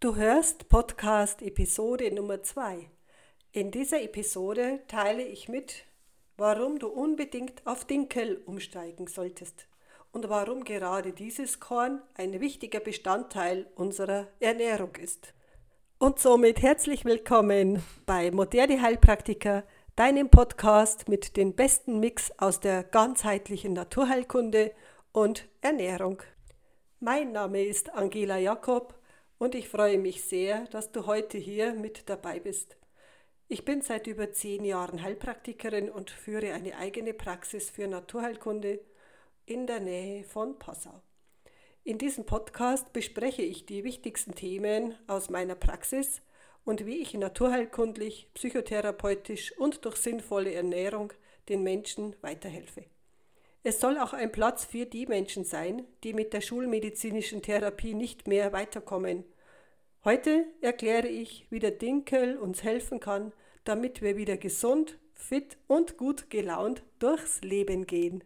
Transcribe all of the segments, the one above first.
Du hörst Podcast Episode Nummer 2. In dieser Episode teile ich mit, warum du unbedingt auf Dinkel umsteigen solltest und warum gerade dieses Korn ein wichtiger Bestandteil unserer Ernährung ist. Und somit herzlich willkommen bei Moderne Heilpraktiker, deinem Podcast mit dem besten Mix aus der ganzheitlichen Naturheilkunde und Ernährung. Mein Name ist Angela Jakob und ich freue mich sehr, dass du heute hier mit dabei bist. Ich bin seit über zehn Jahren Heilpraktikerin und führe eine eigene Praxis für Naturheilkunde in der Nähe von Passau. In diesem Podcast bespreche ich die wichtigsten Themen aus meiner Praxis und wie ich naturheilkundlich, psychotherapeutisch und durch sinnvolle Ernährung den Menschen weiterhelfe. Es soll auch ein Platz für die Menschen sein, die mit der schulmedizinischen Therapie nicht mehr weiterkommen. Heute erkläre ich, wie der Dinkel uns helfen kann, damit wir wieder gesund, fit und gut gelaunt durchs Leben gehen.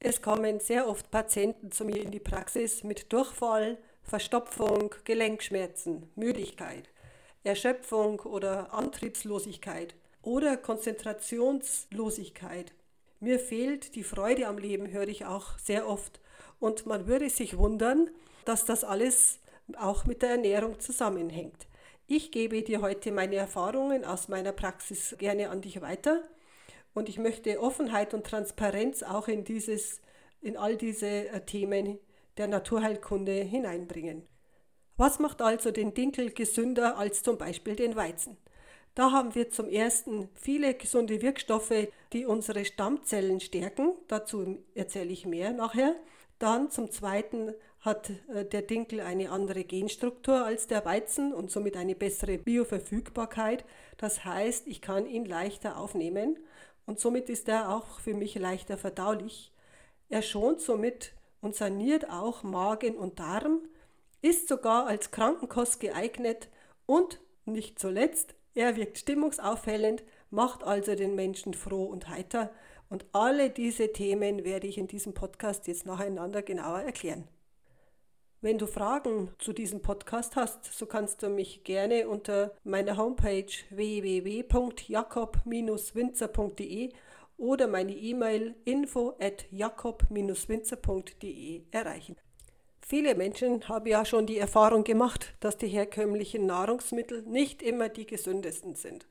Es kommen sehr oft Patienten zu mir in die Praxis mit Durchfall, Verstopfung, Gelenkschmerzen, Müdigkeit, Erschöpfung oder Antriebslosigkeit oder Konzentrationslosigkeit mir fehlt die Freude am Leben, höre ich auch sehr oft. Und man würde sich wundern, dass das alles auch mit der Ernährung zusammenhängt. Ich gebe dir heute meine Erfahrungen aus meiner Praxis gerne an dich weiter und ich möchte Offenheit und Transparenz auch in dieses in all diese äh, Themen der Naturheilkunde hineinbringen. Was macht also den Dinkel gesünder als zum Beispiel den Weizen? Da haben wir zum ersten viele gesunde Wirkstoffe, die unsere Stammzellen stärken. Dazu erzähle ich mehr nachher. Dann zum zweiten hat äh, der Dinkel eine andere Genstruktur als der Weizen und somit eine bessere Bioverfügbarkeit. Das heißt, ich kann ihn leichter aufnehmen und somit ist er auch für mich leichter verdaulich. Er schont somit und saniert auch Magen und Darm, ist sogar als Krankenkost geeignet und nicht zuletzt er wirkt stimmungsaufhellend, macht also den Menschen froh und heiter. Und alle diese Themen werde ich in diesem Podcast jetzt nacheinander genauer erklären. Wenn du Fragen zu diesem Podcast hast, so kannst du mich gerne unter meiner Homepage www.jakob-winzer.de oder meine E-Mail info at jakob-winzer.de erreichen. Viele Menschen haben ja schon die Erfahrung gemacht, dass die herkömmlichen Nahrungsmittel nicht immer die gesündesten sind.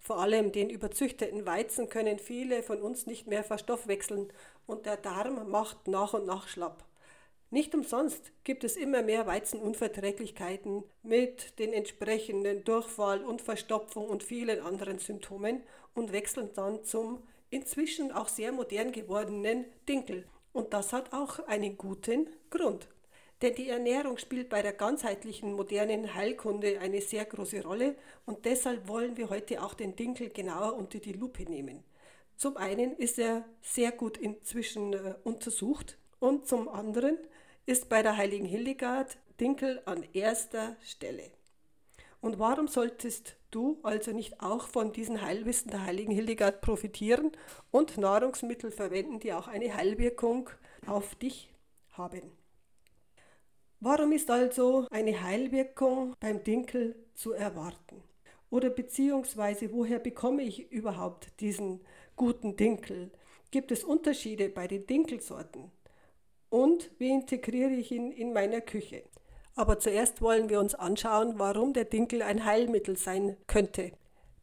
Vor allem den überzüchteten Weizen können viele von uns nicht mehr verstoffwechseln und der Darm macht nach und nach schlapp. Nicht umsonst gibt es immer mehr Weizenunverträglichkeiten mit den entsprechenden Durchfall und Verstopfung und vielen anderen Symptomen und wechseln dann zum inzwischen auch sehr modern gewordenen Dinkel. Und das hat auch einen guten Grund. Denn die Ernährung spielt bei der ganzheitlichen modernen Heilkunde eine sehr große Rolle und deshalb wollen wir heute auch den Dinkel genauer unter die Lupe nehmen. Zum einen ist er sehr gut inzwischen äh, untersucht und zum anderen ist bei der heiligen Hildegard Dinkel an erster Stelle. Und warum solltest du also nicht auch von diesen Heilwissen der heiligen Hildegard profitieren und Nahrungsmittel verwenden, die auch eine Heilwirkung auf dich haben? Warum ist also eine Heilwirkung beim Dinkel zu erwarten? Oder beziehungsweise woher bekomme ich überhaupt diesen guten Dinkel? Gibt es Unterschiede bei den Dinkelsorten? Und wie integriere ich ihn in meiner Küche? Aber zuerst wollen wir uns anschauen, warum der Dinkel ein Heilmittel sein könnte.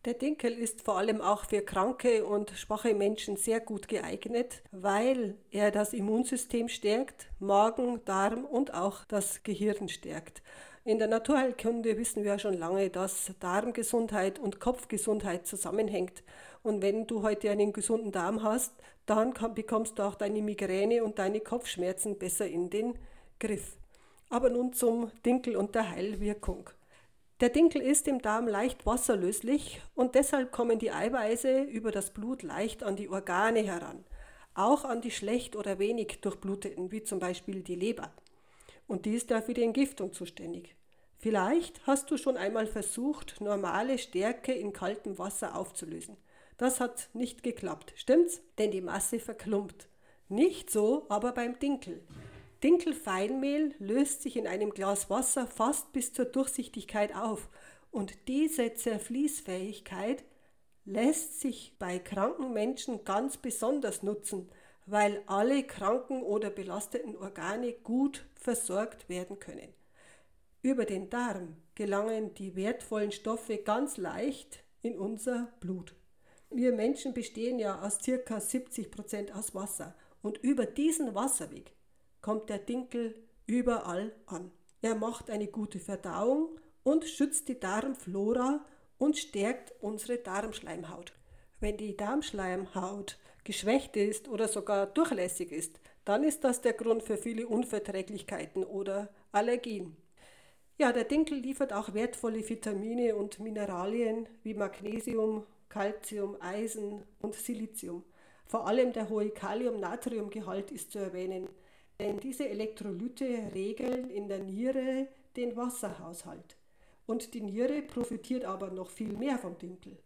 Der Dinkel ist vor allem auch für kranke und schwache Menschen sehr gut geeignet, weil er das Immunsystem stärkt, Magen, Darm und auch das Gehirn stärkt. In der Naturheilkunde wissen wir ja schon lange, dass Darmgesundheit und Kopfgesundheit zusammenhängt. Und wenn du heute einen gesunden Darm hast, dann bekommst du auch deine Migräne und deine Kopfschmerzen besser in den Griff. Aber nun zum Dinkel und der Heilwirkung. Der Dinkel ist im Darm leicht wasserlöslich und deshalb kommen die Eiweiße über das Blut leicht an die Organe heran, auch an die schlecht oder wenig durchbluteten, wie zum Beispiel die Leber. Und die ist ja für die Entgiftung zuständig. Vielleicht hast du schon einmal versucht, normale Stärke in kaltem Wasser aufzulösen. Das hat nicht geklappt, stimmt's? Denn die Masse verklumpt. Nicht so, aber beim Dinkel. Dinkelfeinmehl löst sich in einem Glas Wasser fast bis zur Durchsichtigkeit auf und diese Zerfließfähigkeit lässt sich bei kranken Menschen ganz besonders nutzen, weil alle kranken oder belasteten Organe gut versorgt werden können. Über den Darm gelangen die wertvollen Stoffe ganz leicht in unser Blut. Wir Menschen bestehen ja aus ca. 70 Prozent aus Wasser und über diesen Wasserweg kommt der Dinkel überall an. Er macht eine gute Verdauung und schützt die Darmflora und stärkt unsere Darmschleimhaut. Wenn die Darmschleimhaut geschwächt ist oder sogar durchlässig ist, dann ist das der Grund für viele Unverträglichkeiten oder Allergien. Ja, der Dinkel liefert auch wertvolle Vitamine und Mineralien wie Magnesium, Calcium, Eisen und Silizium. Vor allem der hohe Kalium-Natrium-Gehalt ist zu erwähnen, denn diese Elektrolyte regeln in der Niere den Wasserhaushalt. Und die Niere profitiert aber noch viel mehr vom Dinkel.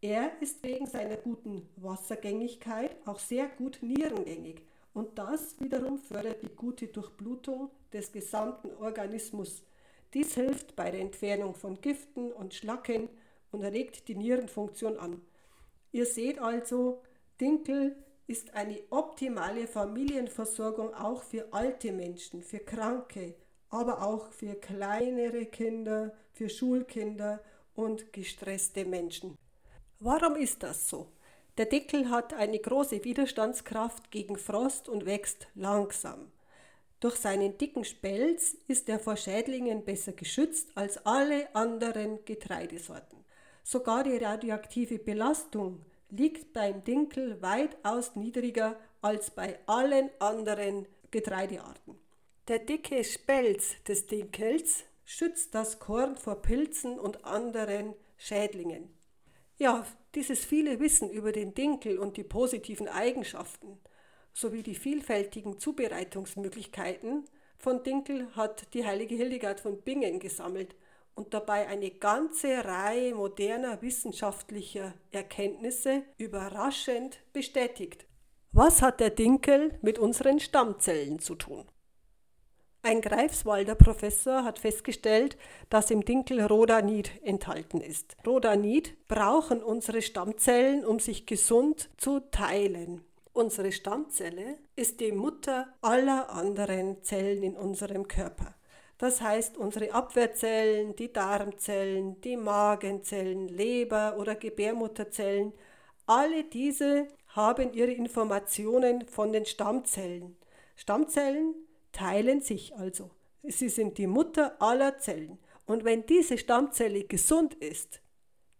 Er ist wegen seiner guten Wassergängigkeit auch sehr gut nierengängig und das wiederum fördert die gute Durchblutung des gesamten Organismus. Dies hilft bei der Entfernung von Giften und Schlacken und regt die Nierenfunktion an. Ihr seht also, Dinkel ist eine optimale Familienversorgung auch für alte Menschen, für Kranke, aber auch für kleinere Kinder, für Schulkinder und gestresste Menschen. Warum ist das so? Der Deckel hat eine große Widerstandskraft gegen Frost und wächst langsam. Durch seinen dicken Spelz ist er vor Schädlingen besser geschützt als alle anderen Getreidesorten. Sogar die radioaktive Belastung liegt beim Dinkel weitaus niedriger als bei allen anderen Getreidearten. Der dicke Spelz des Dinkels schützt das Korn vor Pilzen und anderen Schädlingen. Ja, dieses viele Wissen über den Dinkel und die positiven Eigenschaften sowie die vielfältigen Zubereitungsmöglichkeiten von Dinkel hat die heilige Hildegard von Bingen gesammelt und dabei eine ganze Reihe moderner wissenschaftlicher Erkenntnisse überraschend bestätigt. Was hat der Dinkel mit unseren Stammzellen zu tun? Ein Greifswalder Professor hat festgestellt, dass im Dinkel Rhodanid enthalten ist. Rhodanid brauchen unsere Stammzellen, um sich gesund zu teilen. Unsere Stammzelle ist die Mutter aller anderen Zellen in unserem Körper. Das heißt, unsere Abwehrzellen, die Darmzellen, die Magenzellen, Leber- oder Gebärmutterzellen, alle diese haben ihre Informationen von den Stammzellen. Stammzellen teilen sich also. Sie sind die Mutter aller Zellen. Und wenn diese Stammzelle gesund ist,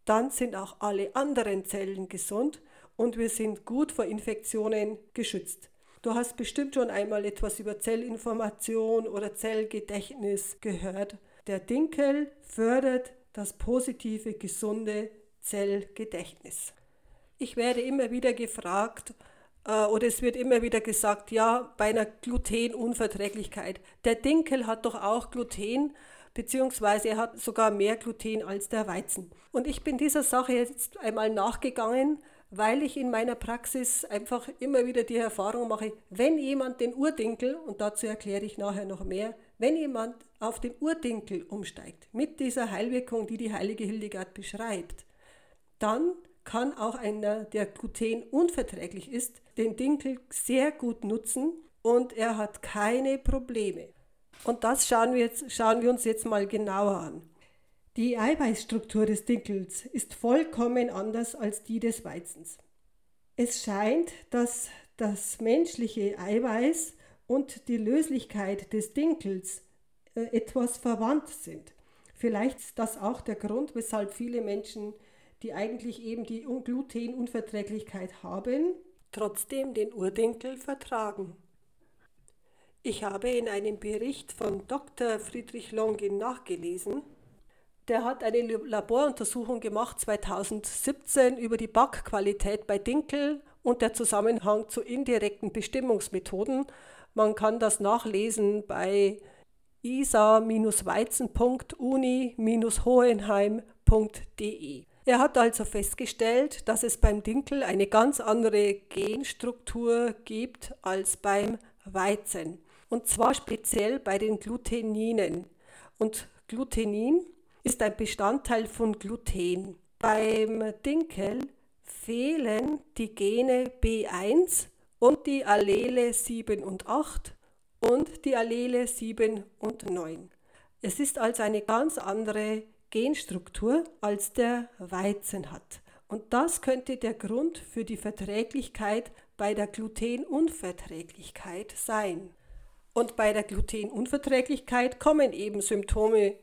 dann sind auch alle anderen Zellen gesund und wir sind gut vor Infektionen geschützt. Du hast bestimmt schon einmal etwas über Zellinformation oder Zellgedächtnis gehört. Der Dinkel fördert das positive, gesunde Zellgedächtnis. Ich werde immer wieder gefragt, äh, oder es wird immer wieder gesagt, ja, bei einer Glutenunverträglichkeit. Der Dinkel hat doch auch Gluten, beziehungsweise er hat sogar mehr Gluten als der Weizen. Und ich bin dieser Sache jetzt einmal nachgegangen weil ich in meiner Praxis einfach immer wieder die Erfahrung mache, wenn jemand den Urdinkel, und dazu erkläre ich nachher noch mehr, wenn jemand auf den Urdinkel umsteigt, mit dieser Heilwirkung, die die heilige Hildegard beschreibt, dann kann auch einer, der Gluten unverträglich ist, den Dinkel sehr gut nutzen und er hat keine Probleme. Und das schauen wir, jetzt, schauen wir uns jetzt mal genauer an. Die Eiweißstruktur des Dinkels ist vollkommen anders als die des Weizens. Es scheint, dass das menschliche Eiweiß und die Löslichkeit des Dinkels äh, etwas verwandt sind. Vielleicht ist das auch der Grund, weshalb viele Menschen, die eigentlich eben die Glutenunverträglichkeit haben, trotzdem den Urdinkel vertragen. Ich habe in einem Bericht von Dr. Friedrich Longin nachgelesen, der hat eine Laboruntersuchung gemacht 2017 über die Backqualität bei Dinkel und der Zusammenhang zu indirekten Bestimmungsmethoden. Man kann das nachlesen bei isa-weizen.uni-hohenheim.de. Er hat also festgestellt, dass es beim Dinkel eine ganz andere Genstruktur gibt als beim Weizen. Und zwar speziell bei den Gluteninen. Und Glutenin ist ein Bestandteil von Gluten. Beim Dinkel fehlen die Gene B1 und die Allele 7 und 8 und die Allele 7 und 9. Es ist also eine ganz andere Genstruktur, als der Weizen hat. Und das könnte der Grund für die Verträglichkeit bei der Glutenunverträglichkeit sein. Und bei der Glutenunverträglichkeit kommen eben Symptome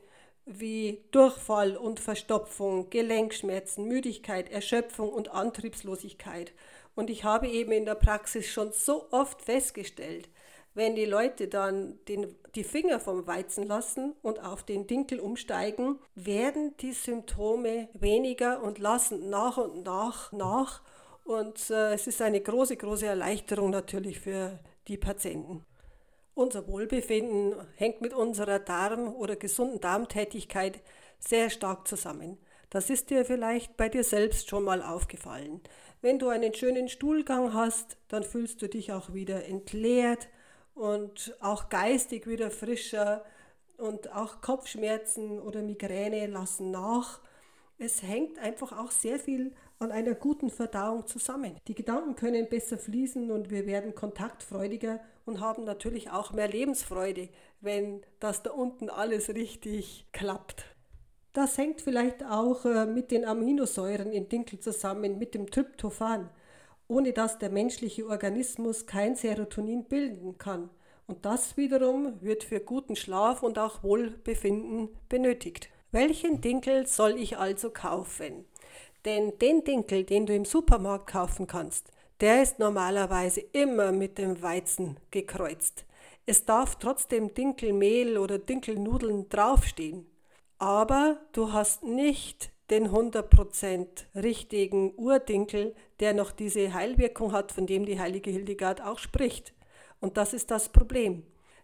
wie Durchfall und Verstopfung, Gelenkschmerzen, Müdigkeit, Erschöpfung und Antriebslosigkeit. Und ich habe eben in der Praxis schon so oft festgestellt, wenn die Leute dann den, die Finger vom Weizen lassen und auf den Dinkel umsteigen, werden die Symptome weniger und lassen nach und nach nach. Und äh, es ist eine große, große Erleichterung natürlich für die Patienten. Unser Wohlbefinden hängt mit unserer Darm- oder gesunden Darmtätigkeit sehr stark zusammen. Das ist dir vielleicht bei dir selbst schon mal aufgefallen. Wenn du einen schönen Stuhlgang hast, dann fühlst du dich auch wieder entleert und auch geistig wieder frischer und auch Kopfschmerzen oder Migräne lassen nach. Es hängt einfach auch sehr viel an einer guten Verdauung zusammen. Die Gedanken können besser fließen und wir werden kontaktfreudiger und haben natürlich auch mehr Lebensfreude, wenn das da unten alles richtig klappt. Das hängt vielleicht auch äh, mit den Aminosäuren im Dinkel zusammen, mit dem Tryptophan, ohne dass der menschliche Organismus kein Serotonin bilden kann. Und das wiederum wird für guten Schlaf und auch Wohlbefinden benötigt. Welchen Dinkel soll ich also kaufen? Denn den Dinkel, den du im Supermarkt kaufen kannst, der ist normalerweise immer mit dem Weizen gekreuzt. Es darf trotzdem Dinkelmehl oder Dinkelnudeln draufstehen. Aber du hast nicht den 100% richtigen Urdinkel, der noch diese Heilwirkung hat, von dem die heilige Hildegard auch spricht. Und das ist das Problem.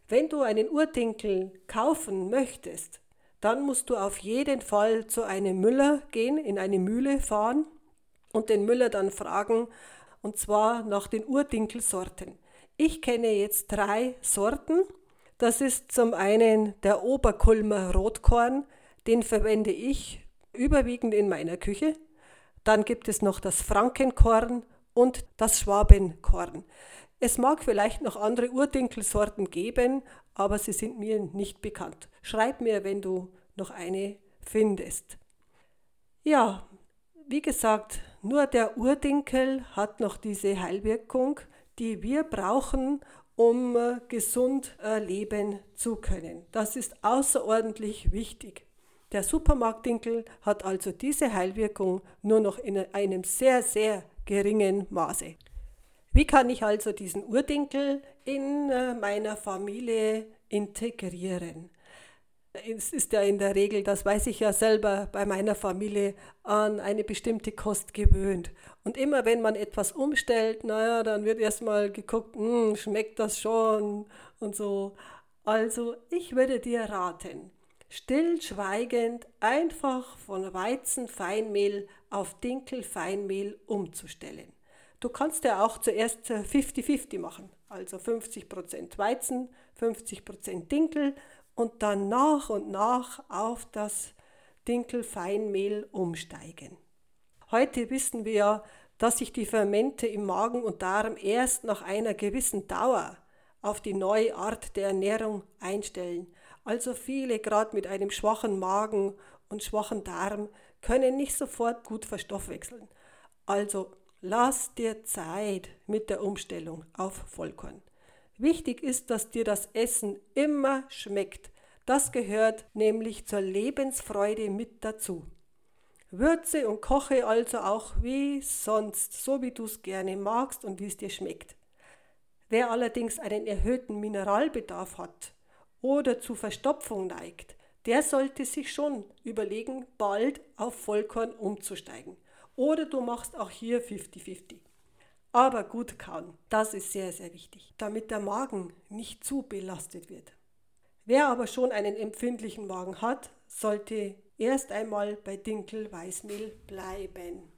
Wenn du einen Urdinkel kaufen möchtest, dann musst du auf jeden Fall zu einem Müller gehen, in eine Mühle fahren und den Müller dann fragen, und zwar nach den Urdinkelsorten. Ich kenne jetzt drei Sorten. Das ist zum einen der Oberkulmer Rotkorn, den verwende ich überwiegend in meiner Küche. Dann gibt es noch das Frankenkorn und das Schwabenkorn. Es mag vielleicht noch andere Urdinkelsorten geben, aber sie sind mir nicht bekannt. Schreib mir, wenn du noch eine findest. Ja, wie gesagt, nur der Urdinkel hat noch diese Heilwirkung, die wir brauchen, um äh, gesund äh, leben zu können. Das ist außerordentlich wichtig. Der Supermarktdinkel hat also diese Heilwirkung nur noch in einem sehr, sehr geringen Maße. Wie kann ich also diesen Urdinkel in äh, meiner Familie integrieren? Es ist ja in der Regel, das weiß ich ja selber bei meiner Familie, an eine bestimmte Kost gewöhnt. Und immer wenn man etwas umstellt, naja, dann wird erstmal geguckt, hm, schmeckt das schon und so. Also ich würde dir raten, stillschweigend einfach von Weizenfeinmehl auf Dinkelfeinmehl umzustellen. Du kannst ja auch zuerst 50-50 machen, also 50% Weizen, 50% Dinkel und dann nach und nach auf das Dinkelfeinmehl umsteigen. Heute wissen wir dass sich die Fermente im Magen und Darm erst nach einer gewissen Dauer auf die neue Art der Ernährung einstellen. Also viele, gerade mit einem schwachen Magen und schwachen Darm, können nicht sofort gut verstoffwechseln. Also lass dir Zeit mit der Umstellung auf Vollkorn. Wichtig ist, dass dir das Essen immer schmeckt. Das gehört nämlich zur Lebensfreude mit dazu. Würze und koche also auch wie sonst, so wie du es gerne magst und wie es dir schmeckt. Wer allerdings einen erhöhten Mineralbedarf hat oder zu Verstopfung neigt, der sollte sich schon überlegen, bald auf Vollkorn umzusteigen. Oder du machst auch hier 50-50 aber gut kauen. Das ist sehr, sehr wichtig, damit der Magen nicht zu belastet wird. Wer aber schon einen empfindlichen Magen hat, sollte erst einmal bei Dinkel-Weißmehl bleiben.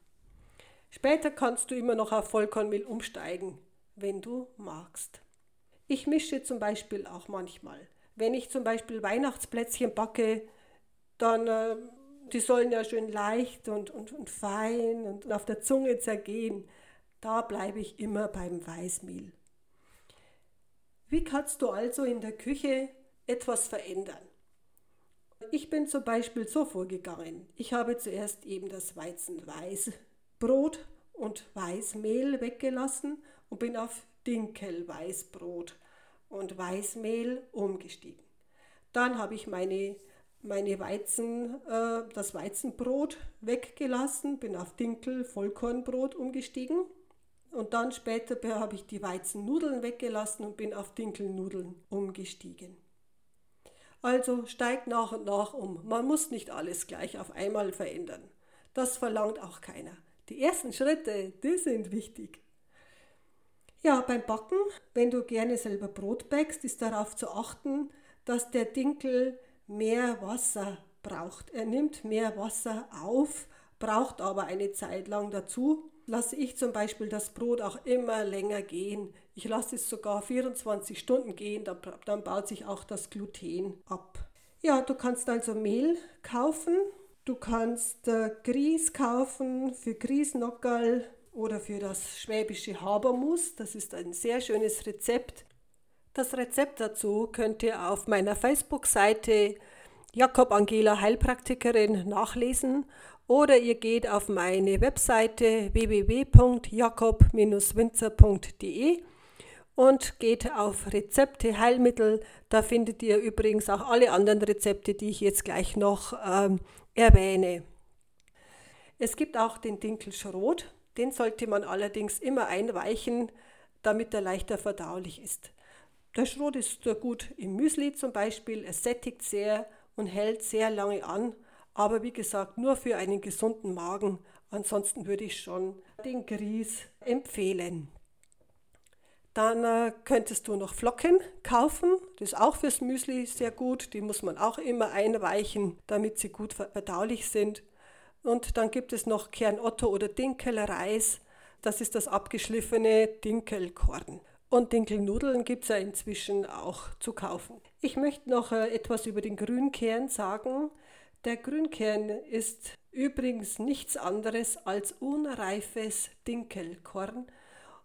Später kannst du immer noch auf Vollkornmehl umsteigen, wenn du magst. Ich mische zum Beispiel auch manchmal. Wenn ich zum Beispiel Weihnachtsplätzchen backe, dann äh, die sollen ja schön leicht und, und, und fein und auf der Zunge zergehen. Da bleibe ich immer beim Weißmehl. Wie kannst du also in der Küche etwas verändern? Ich bin zum Beispiel so vorgegangen. Ich habe zuerst eben das Weizenweißbrot und Weißmehl weggelassen und bin auf Dinkelweißbrot und Weißmehl umgestiegen. Dann habe ich meine, meine Weizen, äh, das Weizenbrot weggelassen, bin auf Dinkel Vollkornbrot umgestiegen und dann später habe ich die Weizennudeln weggelassen und bin auf Dinkelnudeln umgestiegen. Also steigt nach und nach um. Man muss nicht alles gleich auf einmal verändern. Das verlangt auch keiner. Die ersten Schritte, die sind wichtig. Ja, beim Backen, wenn du gerne selber Brot backst, ist darauf zu achten, dass der Dinkel mehr Wasser braucht. Er nimmt mehr Wasser auf, braucht aber eine Zeit lang dazu. Lasse ich zum Beispiel das Brot auch immer länger gehen. Ich lasse es sogar 24 Stunden gehen, dann baut sich auch das Gluten ab. Ja, du kannst also Mehl kaufen Du kannst äh, Grieß kaufen für Grießnockerl oder für das schwäbische Habermus. Das ist ein sehr schönes Rezept. Das Rezept dazu könnt ihr auf meiner Facebook-Seite Jakob Angela Heilpraktikerin nachlesen oder ihr geht auf meine Webseite www.jakob-winzer.de und geht auf Rezepte, Heilmittel. Da findet ihr übrigens auch alle anderen Rezepte, die ich jetzt gleich noch ähm, erwähne. Es gibt auch den Dinkelschrot, den sollte man allerdings immer einweichen, damit er leichter verdaulich ist. Der Schrot ist gut im Müsli zum Beispiel, es sättigt sehr und hält sehr lange an, aber wie gesagt nur für einen gesunden Magen. Ansonsten würde ich schon den Grieß empfehlen. Dann äh, könntest du noch Flocken kaufen. Das ist auch fürs Müsli sehr gut. Die muss man auch immer einweichen, damit sie gut verdaulich sind. Und dann gibt es noch Kernotto oder Dinkelreis. Das ist das abgeschliffene Dinkelkorn. Und Dinkelnudeln gibt es ja inzwischen auch zu kaufen. Ich möchte noch äh, etwas über den Grünkern sagen. Der Grünkern ist übrigens nichts anderes als unreifes Dinkelkorn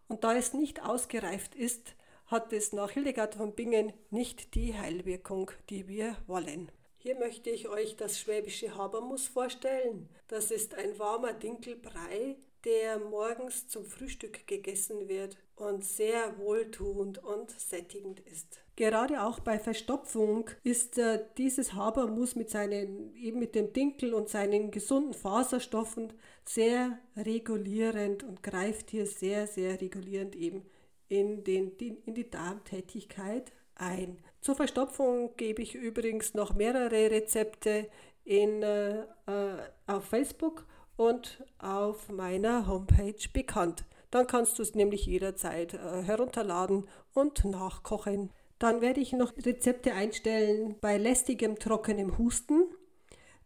und da es nicht ausgereift ist, hat es nach Hildegard von Bingen nicht die Heilwirkung, die wir wollen. Hier möchte ich euch das schwäbische Habermus vorstellen. Das ist ein warmer Dinkelbrei, der morgens zum Frühstück gegessen wird und sehr wohltuend und sättigend ist. Gerade auch bei Verstopfung ist äh, dieses Habermus mit seinen eben mit dem Dinkel und seinen gesunden Faserstoffen sehr regulierend und greift hier sehr sehr regulierend eben in, den, in die Darmtätigkeit ein. Zur Verstopfung gebe ich übrigens noch mehrere Rezepte in, äh, äh auf Facebook und auf meiner Homepage bekannt. Dann kannst du es nämlich jederzeit äh, herunterladen und nachkochen. Dann werde ich noch Rezepte einstellen bei lästigem, trockenem Husten.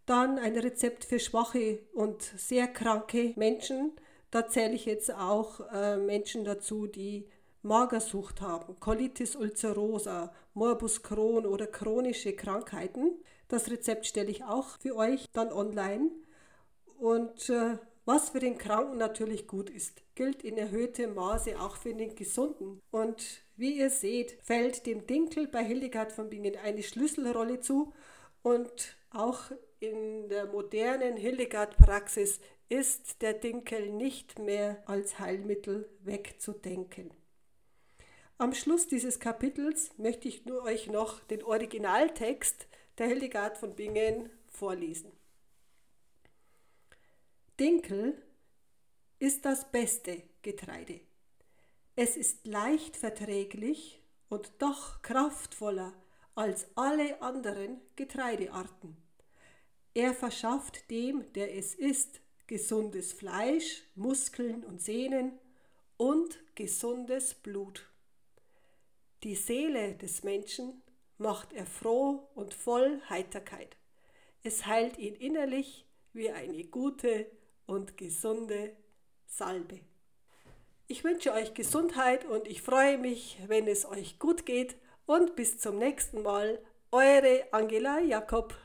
Dann ein Rezept für schwache und sehr kranke Menschen. Da zähle ich jetzt auch äh, Menschen dazu, die Magersucht haben, Colitis ulcerosa, Morbus Crohn oder chronische Krankheiten. Das Rezept stelle ich auch für euch dann online. Und äh, was für den Kranken natürlich gut ist, gilt in erhöhtem Maße auch für den Gesunden. Und wie ihr seht, fällt dem Dinkel bei Hildegard von Bingen eine Schlüsselrolle zu und auch in der modernen Hildegard-Praxis ist der Dinkel nicht mehr als Heilmittel wegzudenken. Am Schluss dieses Kapitels möchte ich nur euch noch den Originaltext der Hildegard von Bingen vorlesen. Dinkel ist das beste Getreide. Es ist leicht verträglich und doch kraftvoller als alle anderen Getreidearten. Er verschafft dem, der es isst, gesundes Fleisch, Muskeln und Sehnen und gesundes Blut. Die Seele des Menschen macht er froh und voll Heiterkeit. Es heilt ihn innerlich wie eine gute und gesunde Salbe. Ich wünsche euch Gesundheit und ich freue mich, wenn es euch gut geht und bis zum nächsten Mal. Eure Angela Jakob.